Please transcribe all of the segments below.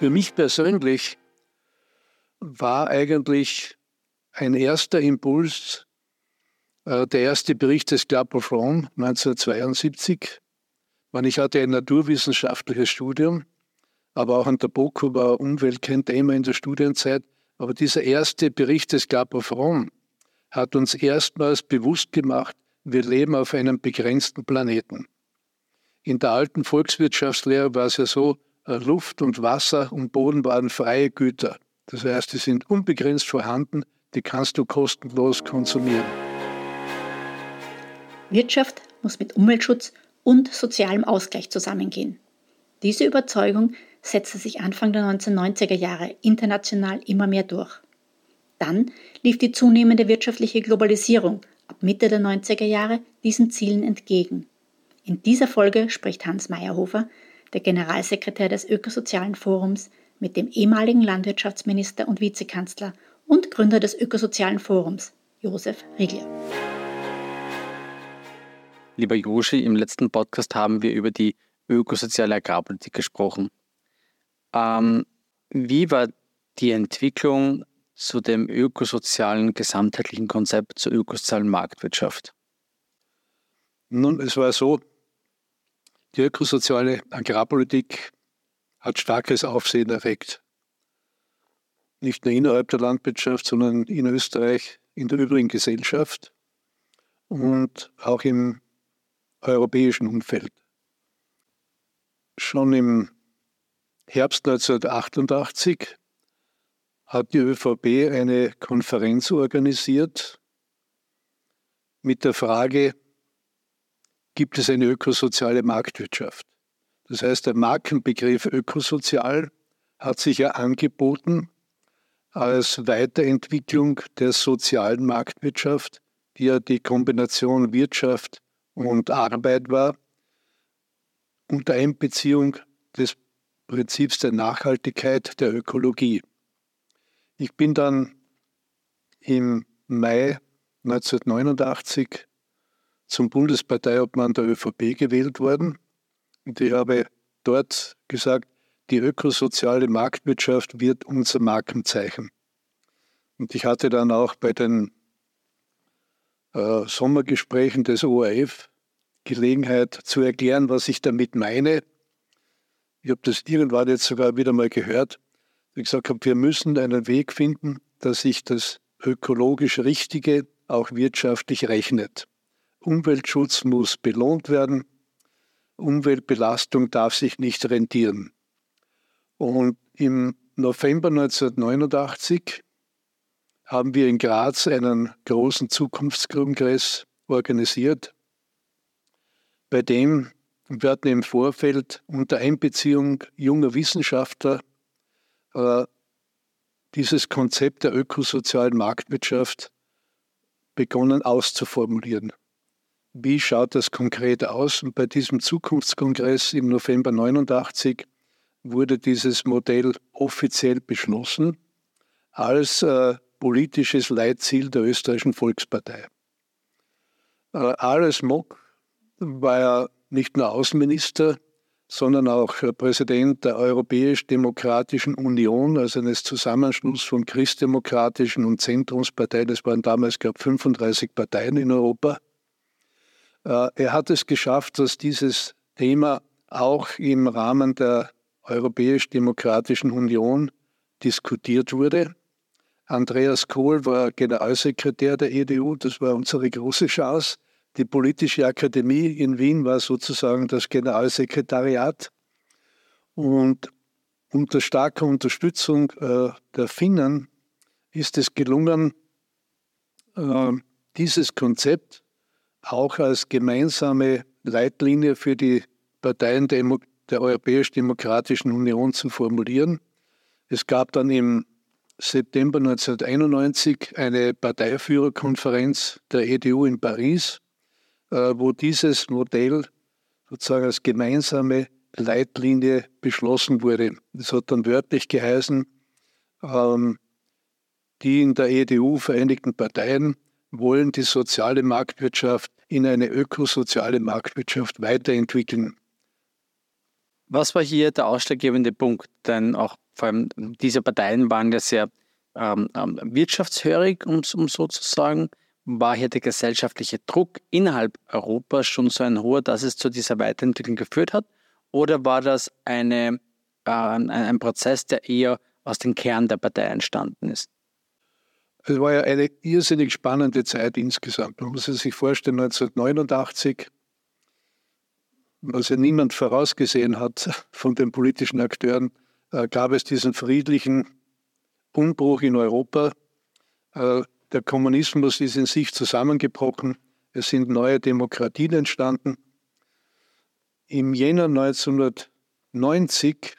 Für mich persönlich war eigentlich ein erster Impuls äh, der erste Bericht des Club of Rome 1972. Man, ich hatte ein naturwissenschaftliches Studium, aber auch an der BOKU war Umwelt kein Thema in der Studienzeit. Aber dieser erste Bericht des Club of Rome hat uns erstmals bewusst gemacht, wir leben auf einem begrenzten Planeten. In der alten Volkswirtschaftslehre war es ja so, Luft und Wasser und Boden waren freie Güter. Das heißt, die sind unbegrenzt vorhanden, die kannst du kostenlos konsumieren. Wirtschaft muss mit Umweltschutz und sozialem Ausgleich zusammengehen. Diese Überzeugung setzte sich Anfang der 1990er Jahre international immer mehr durch. Dann lief die zunehmende wirtschaftliche Globalisierung ab Mitte der 90er Jahre diesen Zielen entgegen. In dieser Folge spricht Hans Meyerhofer, der Generalsekretär des Ökosozialen Forums, mit dem ehemaligen Landwirtschaftsminister und Vizekanzler und Gründer des Ökosozialen Forums, Josef Riegler. Lieber Joshi, im letzten Podcast haben wir über die ökosoziale Agrarpolitik gesprochen. Ähm, wie war die Entwicklung zu dem ökosozialen gesamtheitlichen Konzept zur ökosozialen Marktwirtschaft? Nun, es war so, die ökosoziale Agrarpolitik hat starkes Aufsehen erregt. Nicht nur innerhalb der Landwirtschaft, sondern in Österreich, in der übrigen Gesellschaft und auch im europäischen Umfeld. Schon im Herbst 1988 hat die ÖVP eine Konferenz organisiert mit der Frage, gibt es eine ökosoziale Marktwirtschaft? Das heißt, der Markenbegriff ökosozial hat sich ja angeboten als Weiterentwicklung der sozialen Marktwirtschaft, die ja die Kombination Wirtschaft und Arbeit war, unter Einbeziehung des Prinzips der Nachhaltigkeit der Ökologie. Ich bin dann im Mai 1989 zum Bundesparteiobmann der ÖVP gewählt worden und ich habe dort gesagt, die ökosoziale Marktwirtschaft wird unser Markenzeichen. Und ich hatte dann auch bei den äh, Sommergesprächen des ORF Gelegenheit zu erklären, was ich damit meine. Ich habe das irgendwann jetzt sogar wieder mal gehört. Ich gesagt habe, wir müssen einen Weg finden, dass sich das ökologisch Richtige auch wirtschaftlich rechnet. Umweltschutz muss belohnt werden, Umweltbelastung darf sich nicht rentieren. Und im November 1989 haben wir in Graz einen großen Zukunftskongress organisiert, bei dem wir im Vorfeld unter Einbeziehung junger Wissenschaftler äh, dieses Konzept der ökosozialen Marktwirtschaft begonnen auszuformulieren. Wie schaut das konkret aus? Und bei diesem Zukunftskongress im November 89 wurde dieses Modell offiziell beschlossen als äh, politisches Leitziel der österreichischen Volkspartei. Äh, Ares Mock war ja nicht nur Außenminister, sondern auch Präsident der Europäisch-Demokratischen Union, also eines Zusammenschlusses von christdemokratischen und Zentrumsparteien. Es waren damals, glaube ich, 35 Parteien in Europa. Äh, er hat es geschafft, dass dieses Thema auch im Rahmen der Europäisch-Demokratischen Union diskutiert wurde. Andreas Kohl war Generalsekretär der EDU, das war unsere große Chance. Die Politische Akademie in Wien war sozusagen das Generalsekretariat. Und unter starker Unterstützung äh, der Finnen ist es gelungen, äh, dieses Konzept auch als gemeinsame Leitlinie für die Parteien der, Europäisch-Demokratischen Union zu formulieren. Es gab dann im September 1991 eine Parteiführerkonferenz der EDU in Paris, äh, wo dieses Modell sozusagen als gemeinsame Leitlinie beschlossen wurde. Das hat dann wörtlich geheißen, ähm, die in der EDU vereinigten Parteien wollen die soziale Marktwirtschaft in eine ökosoziale Marktwirtschaft weiterentwickeln. Was war hier der ausschlaggebende Punkt? Denn auch vor allem diese Parteien waren ja sehr ähm, ähm wirtschaftshörig, um, um so zu sagen. War hier der gesellschaftliche Druck innerhalb Europas schon so ein hoher, dass es zu dieser Weiterentwicklung geführt hat? Oder war das eine, äh, ein, ein Prozess, der eher aus dem Kern der Partei entstanden ist? Es war ja eine irrsinnig spannende Zeit insgesamt. Man muss sich vorstellen, 1989, was ja niemand vorausgesehen hat von den politischen Akteuren, äh, gab es diesen friedlichen Umbruch in Europa. Äh, der Kommunismus ist in sich zusammengebrochen. Es sind neue Demokratien entstanden. Im Jänner 1990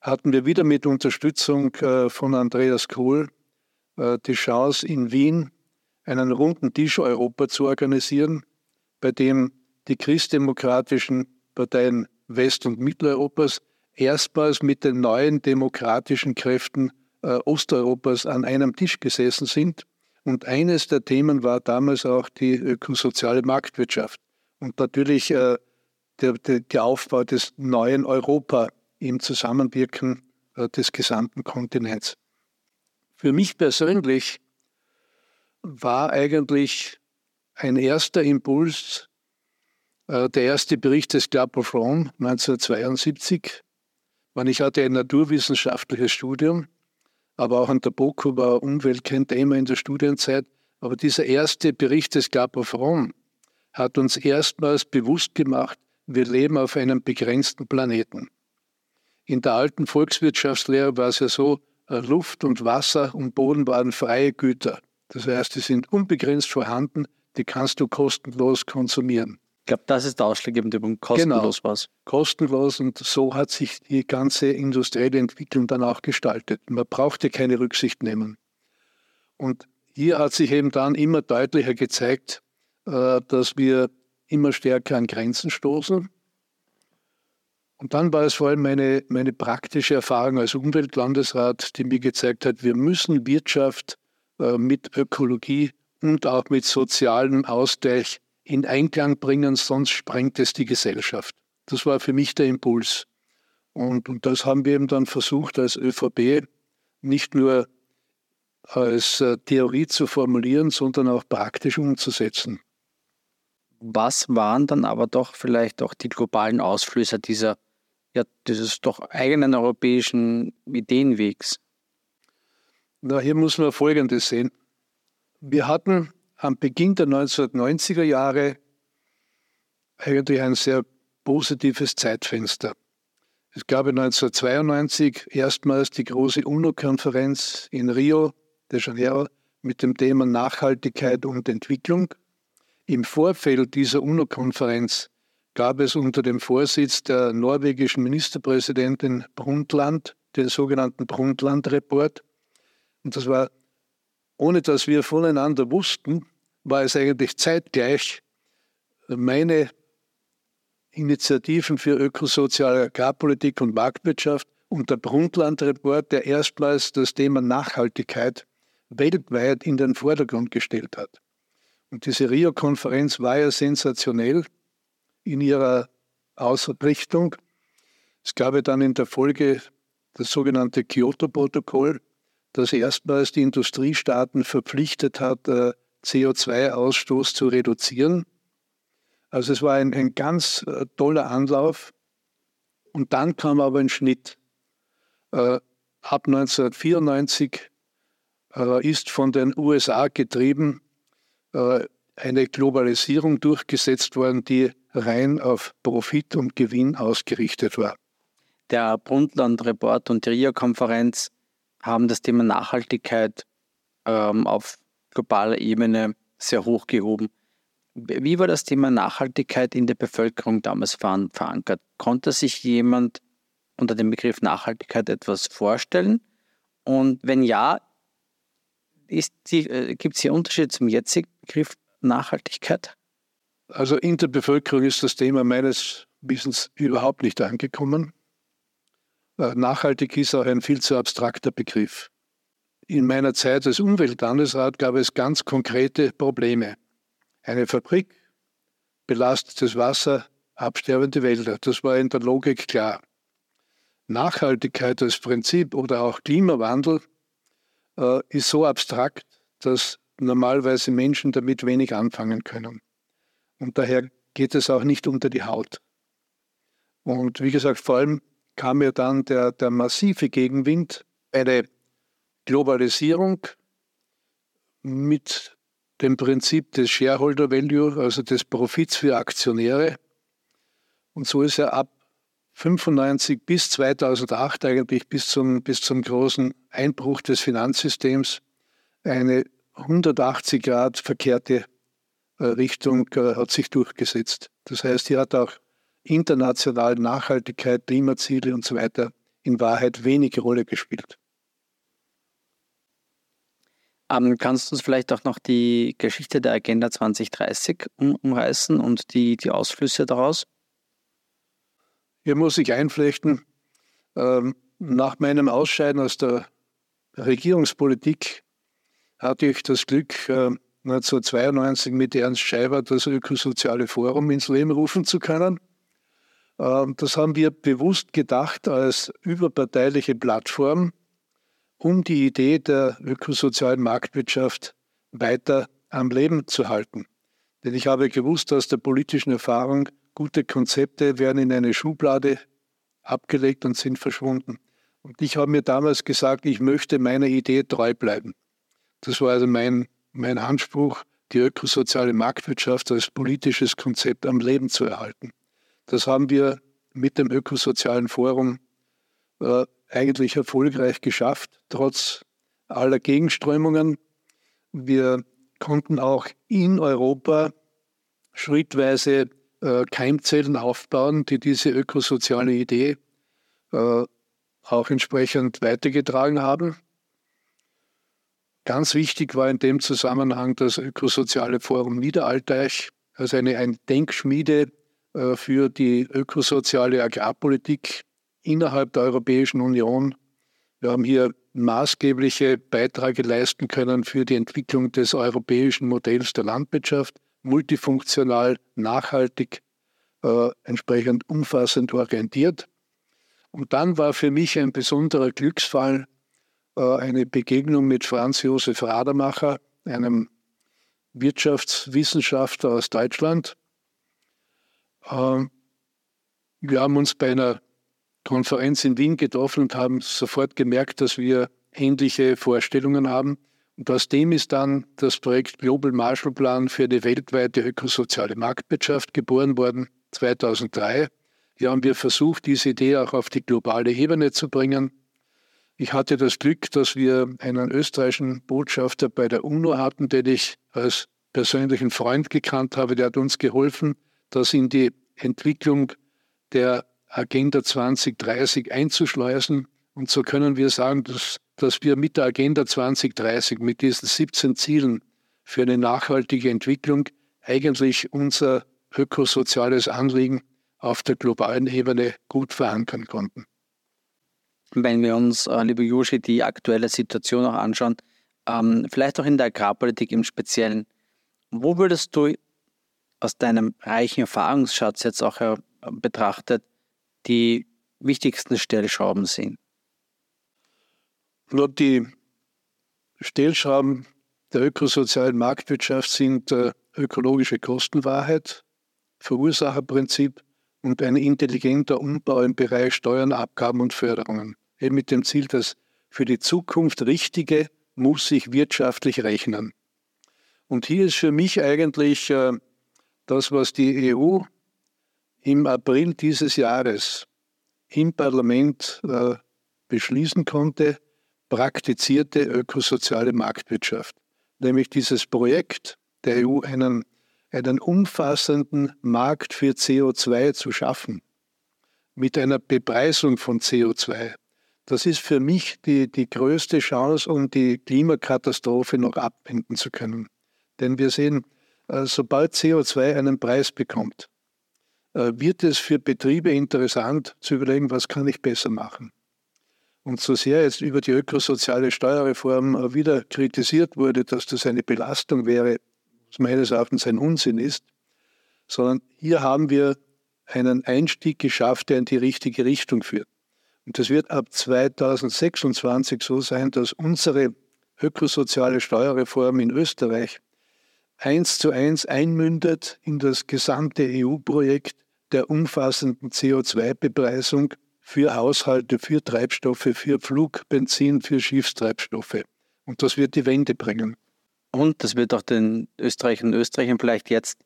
hatten wir wieder mit Unterstützung äh, von Andreas Kohl die Chance, in Wien einen runden Tisch Europa zu organisieren, bei dem die christdemokratischen Parteien West- und Mitteleuropas erstmals mit den neuen demokratischen Kräften äh, Osteuropas an einem Tisch gesessen sind. Und eines der Themen war damals auch die ökosoziale Marktwirtschaft und natürlich äh, der, der, der, Aufbau des neuen Europa im Zusammenwirken äh, des gesamten Kontinents. Für mich persönlich war eigentlich ein erster Impuls äh, der erste Bericht des Club of Rome 1972, wann ich hatte ein naturwissenschaftliches Studium, aber auch an der BOKU war Umwelt kein Thema in der Studienzeit. Aber dieser erste Bericht des Club of Rome hat uns erstmals bewusst gemacht, wir leben auf einem begrenzten Planeten. In der alten Volkswirtschaftslehre war es ja so, Luft und Wasser und Boden waren freie Güter. Das heißt, die sind unbegrenzt vorhanden, die kannst du kostenlos konsumieren. Ich glaube, das ist der ausschlaggebende Punkt. Kostenlos genau. was. Kostenlos und so hat sich die ganze industrielle Entwicklung dann auch gestaltet. Man brauchte keine Rücksicht nehmen. Und hier hat sich eben dann immer deutlicher gezeigt, äh, dass wir immer stärker an Grenzen stoßen und dann war es vor allem meine, meine praktische Erfahrung als Umweltlandesrat, die mir gezeigt hat, wir müssen Wirtschaft äh, mit Ökologie und auch mit sozialem Ausgleich in Einklang bringen, sonst sprengt es die Gesellschaft. Das war für mich der Impuls. Und, und das haben wir eben dann versucht als ÖVP nicht nur als äh, Theorie zu formulieren, sondern auch praktisch umzusetzen. Was waren dann aber doch vielleicht auch die globalen Ausflüsse dieser ja, dieses doch eigenen europäischen Ideenwegs? Na, hier muss man Folgendes sehen. Wir hatten am Beginn der 1990er Jahre eigentlich ein sehr positives Zeitfenster. Es gab 1992 erstmals die große UNO-Konferenz in Rio de Janeiro mit dem Thema Nachhaltigkeit und Entwicklung. Im Vorfeld dieser UNO-Konferenz gab es unter dem Vorsitz der norwegischen Ministerpräsidentin Brundtland den sogenannten Brundtland-Report. Und das war, ohne dass wir voneinander wussten, war es eigentlich zeitgleich meine Initiativen für ökosoziale Agrarpolitik und Marktwirtschaft und der Brundtland-Report, der erstmals das Thema Nachhaltigkeit weltweit in den Vordergrund gestellt hat. Und diese Rio-Konferenz war ja sensationell in ihrer Ausrichtung. Es gab ja dann in der Folge das sogenannte Kyoto-Protokoll, das erstmals die Industriestaaten verpflichtet hat, äh, CO2-Ausstoß zu reduzieren. Also es war ein, ein ganz äh, toller Anlauf. Und dann kam aber ein Schnitt. Äh, ab 1994 ist von den USA getrieben eine Globalisierung durchgesetzt worden, die rein auf Profit und Gewinn ausgerichtet war. Der Brundtland-Report und die Rio-Konferenz haben das Thema Nachhaltigkeit ähm, auf globaler Ebene sehr hoch gehoben. Wie war das Thema Nachhaltigkeit in der Bevölkerung damals verankert? Konnte sich jemand unter dem Begriff Nachhaltigkeit etwas vorstellen? Und wenn ja, äh, gibt es hier Unterschiede zum jetzigen Begriff Nachhaltigkeit? Also in der Bevölkerung ist das Thema meines Wissens überhaupt nicht angekommen. Äh, nachhaltig ist auch ein viel zu abstrakter Begriff. In meiner Zeit als Umweltlandesrat gab es ganz konkrete Probleme. Eine Fabrik, belastetes Wasser, absterbende Wälder. Das war in der Logik klar. Nachhaltigkeit als Prinzip oder auch Klimawandel äh, ist so abstrakt, dass normalerweise Menschen damit wenig anfangen können. Und daher geht es auch nicht unter die Haut. Und wie gesagt, vor allem kam mir dann der, der massive Gegenwind, eine Globalisierung mit dem Prinzip des Shareholder Value, also des Profits für Aktionäre. Und so ist er ab 95 bis 2008 eigentlich bis zum, bis zum großen Einbruch des Finanzsystems eine 180 Grad verkehrte äh, Richtung äh, hat sich durchgesetzt. Das heißt, hier hat auch international Nachhaltigkeit, Klimaziele und so weiter in Wahrheit wenig Rolle gespielt. Ähm, kannst du uns vielleicht auch noch die Geschichte der Agenda 2030 um, umreißen und die, die Ausflüsse daraus? Hier muss ich einflechten, ähm, nach meinem Ausscheiden aus der Regierungspolitik hatte ich das Glück, äh, 1992 mit Ernst Scheiber das Ökosoziale Forum ins Leben rufen zu können. Ähm, das haben wir bewusst gedacht als überparteiliche Plattform, um die Idee der ökosozialen Marktwirtschaft weiter am Leben zu halten. Denn ich habe gewusst aus der politischen Erfahrung, gute Konzepte werden in eine Schublade abgelegt und sind verschwunden. Und ich habe mir damals gesagt, ich möchte meiner Idee treu bleiben. Das war also mein, mein Anspruch, die ökosoziale Marktwirtschaft als politisches Konzept am Leben zu erhalten. Das haben wir mit dem Ökosozialen Forum äh, eigentlich erfolgreich geschafft, trotz aller Gegenströmungen. Wir konnten auch in Europa schrittweise äh, Keimzellen aufbauen, die diese ökosoziale Idee äh, auch entsprechend weitergetragen haben. Ganz wichtig war in dem Zusammenhang das Ökosoziale Forum Niederalteich, also eine, eine Denkschmiede äh, für die ökosoziale Agrarpolitik innerhalb der Europäischen Union. Wir haben hier maßgebliche Beiträge leisten können für die Entwicklung des europäischen Modells der Landwirtschaft, multifunktional, nachhaltig, äh, entsprechend umfassend orientiert. Und dann war für mich ein besonderer Glücksfall eine Begegnung mit Franz Josef Rademacher, einem Wirtschaftswissenschaftler aus Deutschland. Ähm, wir haben uns bei einer Konferenz in Wien getroffen und haben sofort gemerkt, dass wir ähnliche Vorstellungen haben. Und aus dem ist dann das Projekt Global Marshall Plan für die weltweite ökosoziale Marktwirtschaft geboren worden, 2003. Hier haben wir versucht, diese Idee auch auf die globale Ebene zu bringen. Ich hatte das Glück, dass wir einen österreichischen Botschafter bei der UNO hatten, den ich als persönlichen Freund gekannt habe. Der hat uns geholfen, das in die Entwicklung der Agenda 2030 einzuschleusen. Und so können wir sagen, dass, dass wir mit der Agenda 2030, mit diesen 17 Zielen für eine nachhaltige Entwicklung, eigentlich unser ökosoziales Anliegen auf der globalen Ebene gut verankern konnten. Wenn wir uns, äh, lieber Joshi, die aktuelle Situation auch anschauen, ähm, vielleicht auch in der Agrarpolitik im Speziellen, wo würdest du aus deinem reichen Erfahrungsschatz jetzt auch äh, betrachtet die wichtigsten Stellschrauben sehen? Nur die Stellschrauben der ökosozialen Marktwirtschaft sind äh, ökologische Kostenwahrheit, Verursacherprinzip und ein intelligenter Umbau im Bereich Steuern, Abgaben und Förderungen. Eben mit dem Ziel, dass für die Zukunft Richtige muss sich wirtschaftlich rechnen. Und hier ist für mich eigentlich äh, das, was die EU im April dieses Jahres im Parlament äh, beschließen konnte, praktizierte ökosoziale Marktwirtschaft. Nämlich dieses Projekt der EU, einen einen umfassenden Markt für CO2 zu schaffen, mit einer Bepreisung von CO2. Das ist für mich die, die größte Chance, um die Klimakatastrophe noch abwenden zu können. Denn wir sehen, äh, sobald CO2 einen Preis bekommt, äh, wird es für Betriebe interessant zu überlegen, was kann ich besser machen. Und so sehr jetzt über die ökosoziale Steuerreform äh, wieder kritisiert wurde, dass das eine Belastung wäre, meines Erachtens ein Unsinn ist, sondern hier haben wir einen Einstieg geschafft, der in die richtige Richtung führt. Und das wird ab 2026 so sein, dass unsere ökosoziale Steuerreform in Österreich eins zu eins einmündet in das gesamte EU-Projekt der umfassenden CO2-Bepreisung für Haushalte, für Treibstoffe, für Flugbenzin, für Schiffstreibstoffe. Und das wird die Wende bringen. Und das wird auch den Österreichern und Österreichern vielleicht jetzt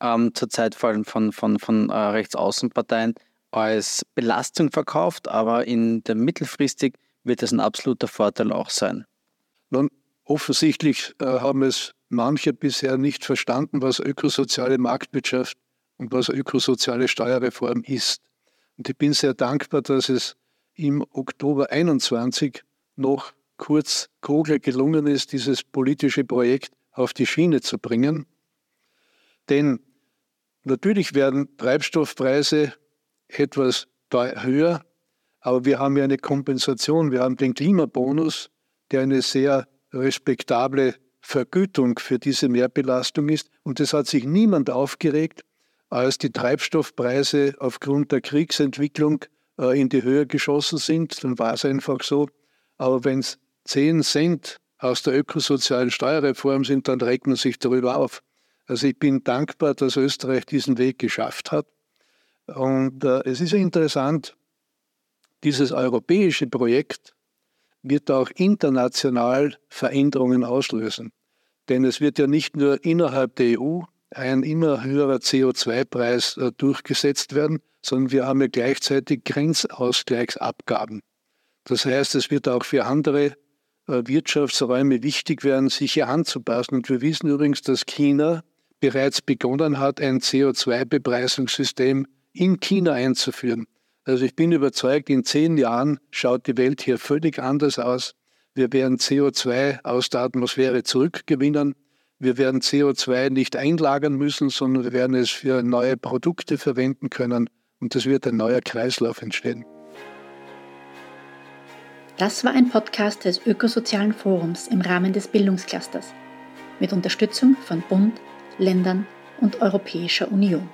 ähm, zur Zeit vor allem von, von, von äh, Rechtsaußenparteien als Belastung verkauft, aber in der mittelfristig wird es ein absoluter Vorteil auch sein. Nun, offensichtlich äh, haben es manche bisher nicht verstanden, was ökosoziale Marktwirtschaft und was ökosoziale Steuerreform ist. Und ich bin sehr dankbar, dass es im Oktober 21 noch kurz Kogler gelungen ist, dieses politische Projekt auf die Schiene zu bringen. Denn natürlich werden Treibstoffpreise etwas höher, aber wir haben ja eine Kompensation. Wir haben den Klimabonus, der eine sehr respektable Vergütung für diese Mehrbelastung ist. Und es hat sich niemand aufgeregt, als die Treibstoffpreise aufgrund der Kriegsentwicklung äh, in die Höhe geschossen sind. Dann war es einfach so. Aber wenn es 10 Cent aus der ökosozialen Steuerreform sind, dann regt man sich darüber auf. Also ich bin dankbar, dass Österreich diesen Weg geschafft hat. Und äh, es ist interessant, dieses europäische Projekt wird auch international Veränderungen auslösen. Denn es wird ja nicht nur innerhalb der EU ein immer höherer CO2-Preis äh, durchgesetzt werden, sondern wir haben ja gleichzeitig Grenzausgleichsabgaben. Das heißt, es wird auch für andere Wirtschaftsräume wichtig werden, sich hier anzupassen. Und wir wissen übrigens, dass China bereits begonnen hat, ein CO2-Bepreisungssystem in China einzuführen. Also ich bin überzeugt, in zehn Jahren schaut die Welt hier völlig anders aus. Wir werden CO2 aus der Atmosphäre zurückgewinnen. Wir werden CO2 nicht einlagern müssen, sondern wir werden es für neue Produkte verwenden können. Und es wird ein neuer Kreislauf entstehen. Das war ein Podcast des Ökosozialen Forums im Rahmen des Bildungsclusters mit Unterstützung von Bund, Ländern und Europäischer Union.